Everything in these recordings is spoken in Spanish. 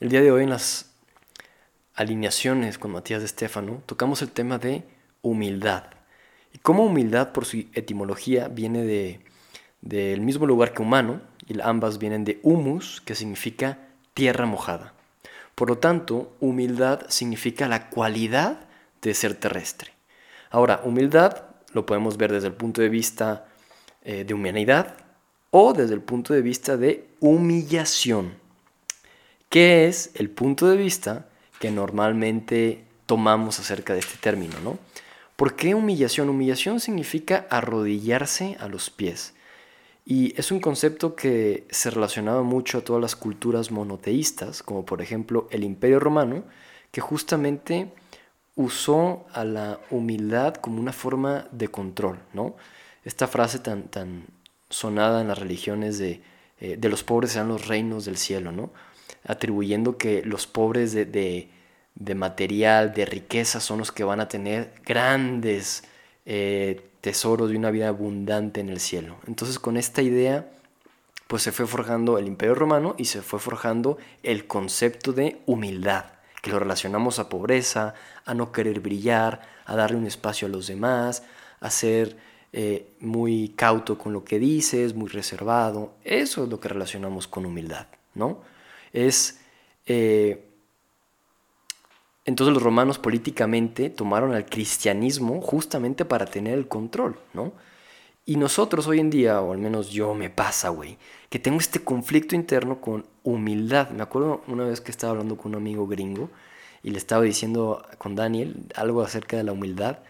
El día de hoy en las alineaciones con Matías de Estefano tocamos el tema de humildad. Y cómo humildad por su etimología viene de, del mismo lugar que humano, y ambas vienen de humus, que significa tierra mojada. Por lo tanto, humildad significa la cualidad de ser terrestre. Ahora, humildad lo podemos ver desde el punto de vista eh, de humanidad o desde el punto de vista de humillación. ¿Qué es el punto de vista que normalmente tomamos acerca de este término? ¿no? ¿Por qué humillación? Humillación significa arrodillarse a los pies. Y es un concepto que se relacionaba mucho a todas las culturas monoteístas, como por ejemplo el Imperio Romano, que justamente usó a la humildad como una forma de control, ¿no? Esta frase tan, tan sonada en las religiones de, eh, de los pobres sean los reinos del cielo, ¿no? Atribuyendo que los pobres de, material, de riqueza, son los que van a tener grandes eh, tesoros y una vida abundante en el cielo. Entonces con esta idea, pues se fue forjando el imperio romano y se fue forjando el concepto de humildad, que lo relacionamos a pobreza, a no querer brillar, a darle un espacio a los demás, a ser eh, muy cauto con lo que dices, muy reservado. Eso es lo que relacionamos con humildad, ¿no? Es... Eh, entonces los romanos políticamente tomaron al cristianismo justamente para tener el control, ¿no? Y nosotros hoy en día, o al menos yo me pasa, güey, que tengo este conflicto interno con humildad. Me acuerdo una vez que estaba hablando con un amigo gringo y le estaba diciendo con Daniel algo acerca de la humildad.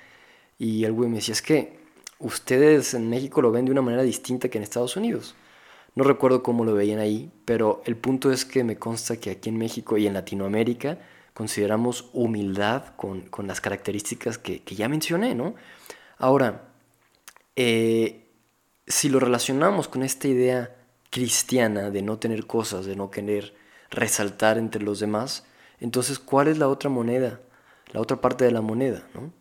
Y el güey me decía, es que ustedes en México lo ven de una manera distinta que en Estados Unidos. No recuerdo cómo lo veían ahí, pero el punto es que me consta que aquí en México y en Latinoamérica consideramos humildad con, las características que, ya mencioné, ¿no? Ahora, eh, si lo relacionamos con esta idea cristiana de no tener cosas, de no querer resaltar entre los demás, entonces, ¿cuál es la otra moneda? La otra parte de la moneda, ¿no?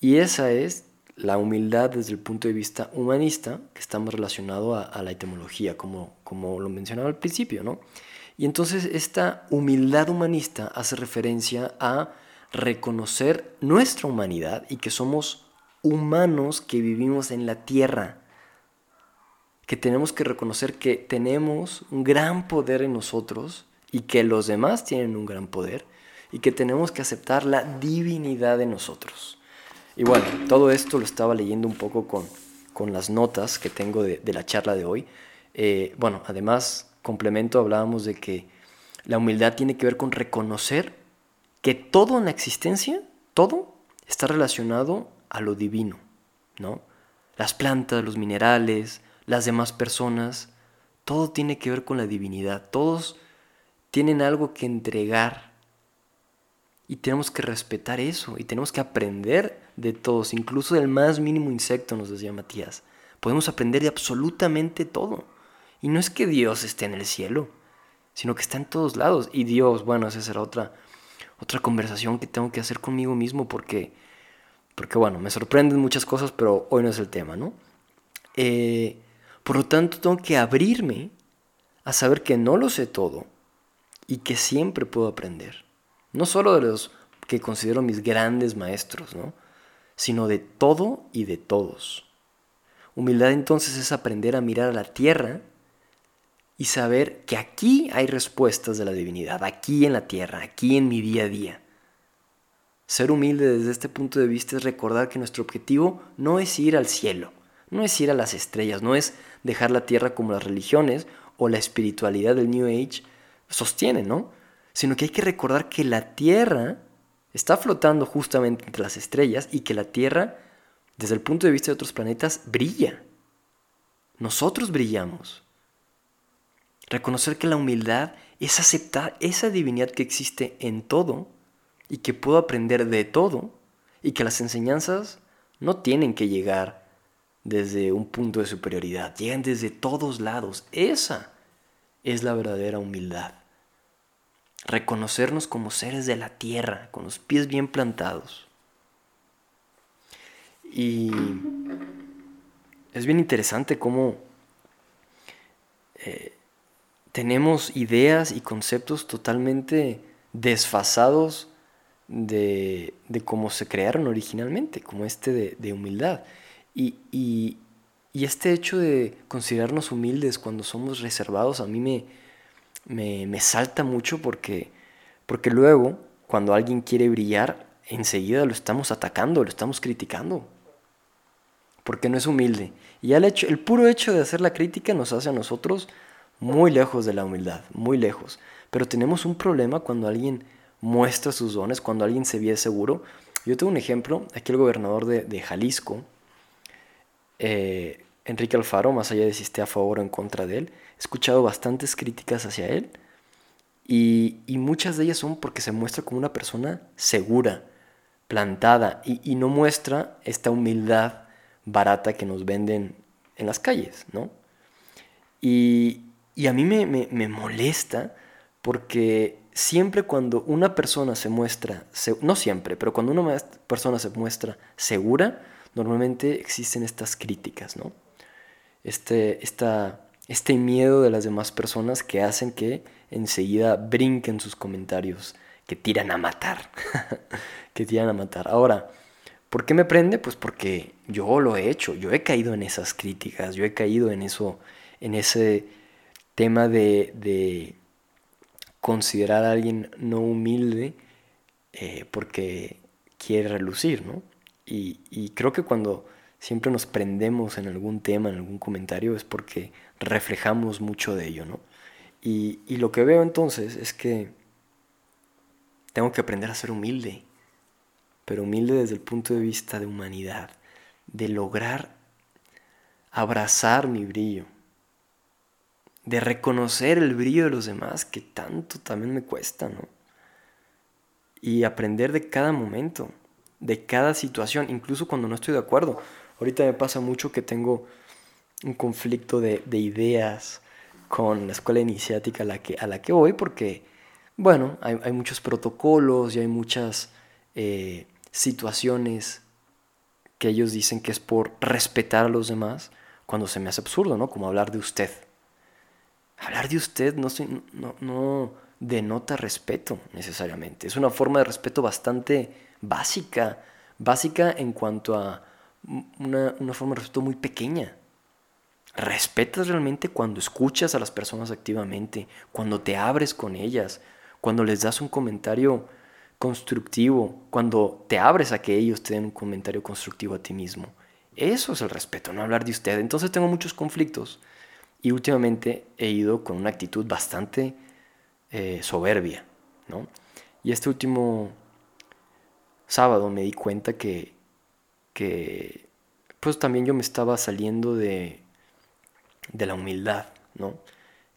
Y esa es la humildad desde el punto de vista humanista, que está más relacionado a, la etimología, como, como lo mencionaba al principio, ¿no? Y entonces esta humildad humanista hace referencia a reconocer nuestra humanidad y que somos humanos que vivimos en la tierra, que tenemos que reconocer que tenemos un gran poder en nosotros y que los demás tienen un gran poder y que tenemos que aceptar la divinidad de nosotros. Y bueno, todo esto lo estaba leyendo un poco con, con las notas que tengo de, la charla de hoy. Eh, bueno, además, complemento, hablábamos de que la humildad tiene que ver con reconocer que todo en la existencia, todo, está relacionado a lo divino, ¿no? Las plantas, los minerales, las demás personas, todo tiene que ver con la divinidad. Todos tienen algo que entregar y tenemos que respetar eso y tenemos que aprender de todos, incluso del más mínimo insecto, nos decía Matías. Podemos aprender de absolutamente todo. Y no es que Dios esté en el cielo, sino que está en todos lados. Y Dios, bueno, esa será otra, otra conversación que tengo que hacer conmigo mismo porque, porque bueno, me sorprenden muchas cosas, pero hoy no es el tema, ¿no? Eh, por lo tanto, tengo que abrirme a saber que no lo sé todo y que siempre puedo aprender. No solo de los que considero mis grandes maestros, ¿no? Sino de todo y de todos. Humildad entonces es aprender a mirar a la tierra y saber que aquí hay respuestas de la divinidad, aquí en la tierra, aquí en mi día a día. Ser humilde desde este punto de vista es recordar que nuestro objetivo no es ir al cielo, no es ir a las estrellas, no es dejar la tierra como las religiones o la espiritualidad del New Age sostienen, ¿no? sino que hay que recordar que la Tierra está flotando justamente entre las estrellas y que la Tierra, desde el punto de vista de otros planetas, brilla. Nosotros brillamos. Reconocer que la humildad es aceptar esa divinidad que existe en todo y que puedo aprender de todo y que las enseñanzas no tienen que llegar desde un punto de superioridad, llegan desde todos lados. Esa es la verdadera humildad reconocernos como seres de la tierra, con los pies bien plantados. Y es bien interesante cómo eh, tenemos ideas y conceptos totalmente desfasados de, cómo se crearon originalmente, como este de, humildad. Y, y, este hecho de considerarnos humildes cuando somos reservados a mí me, me, me salta mucho porque, porque luego, cuando alguien quiere brillar, enseguida lo estamos atacando, lo estamos criticando. Porque no es humilde. Y el, hecho, el puro hecho de hacer la crítica nos hace a nosotros muy lejos de la humildad, muy lejos. Pero tenemos un problema cuando alguien muestra sus dones, cuando alguien se ve seguro. Yo tengo un ejemplo, aquí el gobernador de, Jalisco, eh, Enrique Alfaro, más allá de si esté a favor o en contra de él, he escuchado bastantes críticas hacia él y, y muchas de ellas son porque se muestra como una persona segura, plantada y, no muestra esta humildad barata que nos venden en las calles, ¿no? Y, a mí me, molesta porque siempre cuando una persona se muestra, no siempre, pero cuando una persona se muestra segura, normalmente existen estas críticas, ¿no? Este, este miedo de las demás personas que hacen que enseguida brinquen sus comentarios que tiran a matar. que tiran a matar. Ahora, ¿por qué me prende? Pues porque yo lo he hecho, yo he caído en esas críticas, yo he caído en eso, en ese tema de, considerar a alguien no humilde eh, porque quiere relucir, ¿no? Y, creo que cuando siempre nos prendemos en algún tema, en algún comentario, es porque reflejamos mucho de ello, ¿no? Y, y lo que veo entonces es que tengo que aprender a ser humilde, pero humilde desde el punto de vista de humanidad, de lograr abrazar mi brillo, de reconocer el brillo de los demás, que tanto también me cuesta, ¿no? Y aprender de cada momento, de cada situación, incluso cuando no estoy de acuerdo. Ahorita me pasa mucho que tengo un conflicto de, ideas con la escuela iniciática a la que, a la que voy, porque bueno, hay, muchos protocolos y hay muchas eh, situaciones que ellos dicen que es por respetar a los demás, cuando se me hace absurdo, ¿no? Como hablar de usted. Hablar de usted no, no, no denota respeto necesariamente. Es una forma de respeto bastante básica, básica en cuanto a una, una forma de respeto muy pequeña. Respetas realmente cuando escuchas a las personas activamente, cuando te abres con ellas, cuando les das un comentario constructivo, cuando te abres a que ellos te den un comentario constructivo a ti mismo. Eso es el respeto, no hablar de usted. Entonces tengo muchos conflictos y últimamente he ido con una actitud bastante eh, soberbia, ¿no? Y este último sábado me di cuenta que, que pues también yo me estaba saliendo de, de la humildad, ¿no?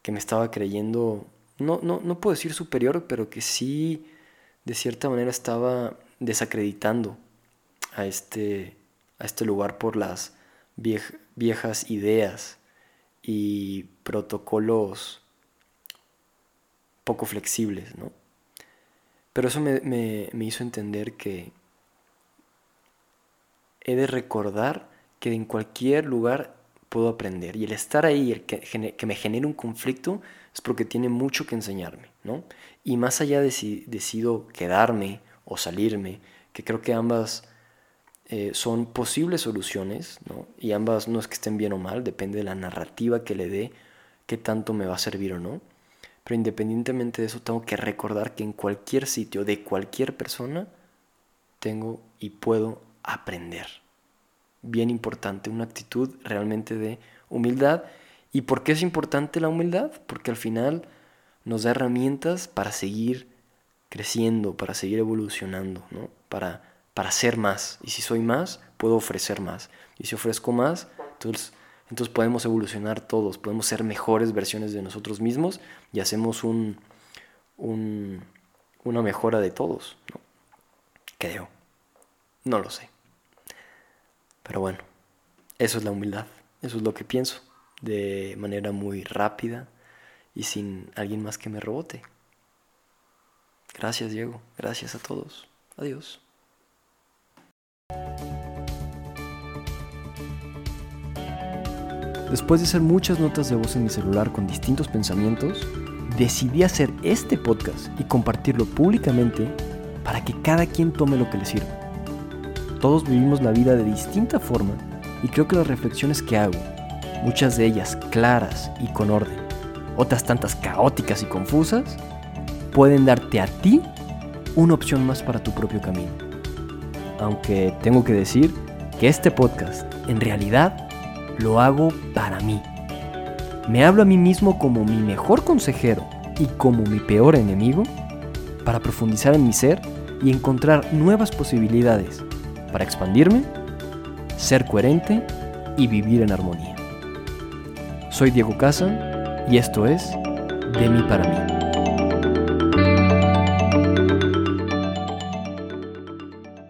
Que me estaba creyendo no, no, puedo decir superior, pero que sí de cierta manera estaba desacreditando a este, a este lugar por las viejas ideas y protocolos poco flexibles, ¿no? Pero eso me, me, hizo entender que he de recordar que en cualquier lugar puedo aprender. Y el estar ahí, el que, me genere un conflicto, es porque tiene mucho que enseñarme, ¿no? Y más allá de si decido quedarme o salirme, que creo que ambas eh, son posibles soluciones, ¿no? Y ambas no es que estén bien o mal, depende de la narrativa que le dé, qué tanto me va a servir o no. Pero independientemente de eso, tengo que recordar que en cualquier sitio, de cualquier persona, tengo y puedo aprender. Bien importante, una actitud realmente de humildad ¿Y por qué es importante la humildad? Porque al final nos da herramientas para seguir creciendo, para seguir evolucionando, ¿no? para, para ser más. Y si soy más, puedo ofrecer más. Y si ofrezco más, entonces, entonces podemos evolucionar todos, podemos ser mejores versiones de nosotros mismos y hacemos un, un, una mejora de todos. Creo. No lo sé. Pero bueno, eso es la humildad, eso es lo que pienso de manera muy rápida y sin alguien más que me rebote. Gracias Diego, gracias a todos. Adiós. Después de hacer muchas notas de voz en mi celular con distintos pensamientos, decidí hacer este podcast y compartirlo públicamente para que cada quien tome lo que le sirva. Todos vivimos la vida de distinta forma y creo que las reflexiones que hago, muchas de ellas claras y con orden, otras tantas caóticas y confusas, pueden darte a ti una opción más para tu propio camino. Aunque tengo que decir que este podcast en realidad lo hago para mí. Me hablo a mí mismo como mi mejor consejero y como mi peor enemigo para profundizar en mi ser y encontrar nuevas posibilidades para expandirme, ser coherente y vivir en armonía. Soy Diego Casa y esto es De mí para mí.